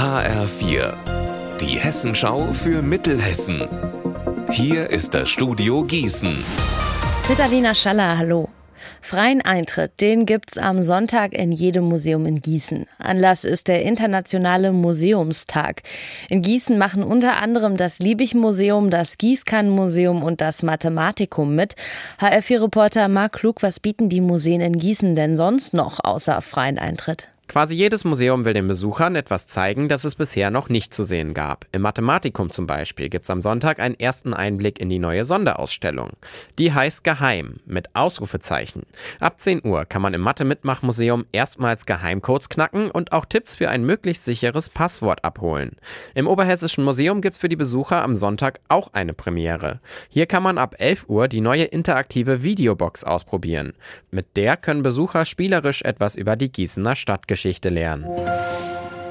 HR4, die Hessenschau für Mittelhessen. Hier ist das Studio Gießen. Mit Alina Schaller, hallo. Freien Eintritt, den gibt's am Sonntag in jedem Museum in Gießen. Anlass ist der Internationale Museumstag. In Gießen machen unter anderem das Liebig-Museum, das Gießkannenmuseum und das Mathematikum mit. HR4-Reporter Marc Klug, was bieten die Museen in Gießen denn sonst noch außer freien Eintritt? Quasi jedes Museum will den Besuchern etwas zeigen, das es bisher noch nicht zu sehen gab. Im Mathematikum zum Beispiel gibt es am Sonntag einen ersten Einblick in die neue Sonderausstellung. Die heißt Geheim mit Ausrufezeichen. Ab 10 Uhr kann man im Mathe-Mitmach-Museum erstmals Geheimcodes knacken und auch Tipps für ein möglichst sicheres Passwort abholen. Im Oberhessischen Museum gibt es für die Besucher am Sonntag auch eine Premiere. Hier kann man ab 11 Uhr die neue interaktive Videobox ausprobieren. Mit der können Besucher spielerisch etwas über die Gießener Stadtgeschichte Geschichte lernen.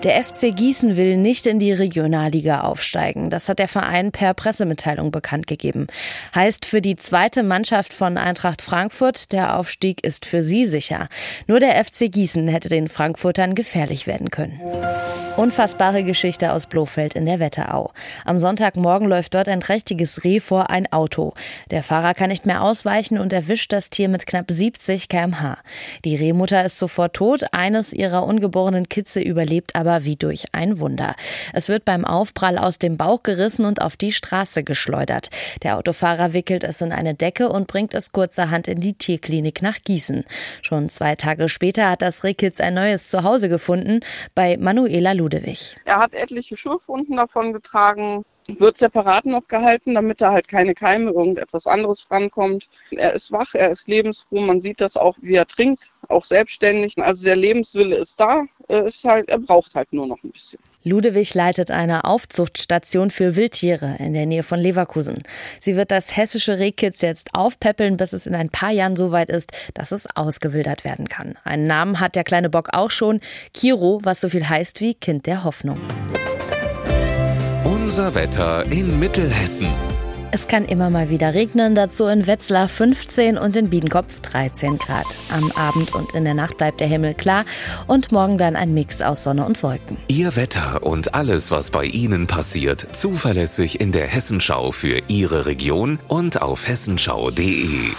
Der FC Gießen will nicht in die Regionalliga aufsteigen. Das hat der Verein per Pressemitteilung bekannt gegeben. Heißt für die zweite Mannschaft von Eintracht Frankfurt, der Aufstieg ist für sie sicher. Nur der FC Gießen hätte den Frankfurtern gefährlich werden können. Unfassbare Geschichte aus Blofeld in der Wetterau. Am Sonntagmorgen läuft dort ein trächtiges Reh vor ein Auto. Der Fahrer kann nicht mehr ausweichen und erwischt das Tier mit knapp 70 kmh. Die Rehmutter ist sofort tot, eines ihrer ungeborenen Kitze überlebt aber wie durch ein Wunder. Es wird beim Aufprall aus dem Bauch gerissen und auf die Straße geschleudert. Der Autofahrer wickelt es in eine Decke und bringt es kurzerhand in die Tierklinik nach Gießen. Schon zwei Tage später hat das Rehkitz ein neues Zuhause gefunden bei Manuela Ludwig. Ludewig. Er hat etliche Schürfwunden davon getragen, wird separat noch gehalten, damit da halt keine Keime, irgendetwas anderes rankommt. Er ist wach, er ist lebensfroh, man sieht das auch, wie er trinkt, auch selbstständig. Also der Lebenswille ist da, er, ist halt, er braucht halt nur noch ein bisschen. Ludewig leitet eine Aufzuchtstation für Wildtiere in der Nähe von Leverkusen. Sie wird das hessische Rehkitz jetzt aufpäppeln, bis es in ein paar Jahren so weit ist, dass es ausgewildert werden kann. Einen Namen hat der kleine Bock auch schon, Kiro, was so viel heißt wie Kind der Hoffnung. Unser Wetter in Mittelhessen. Es kann immer mal wieder regnen, dazu in Wetzlar 15 und in Biedenkopf 13 Grad. Am Abend und in der Nacht bleibt der Himmel klar und morgen dann ein Mix aus Sonne und Wolken. Ihr Wetter und alles, was bei Ihnen passiert, zuverlässig in der Hessenschau für Ihre Region und auf hessenschau.de.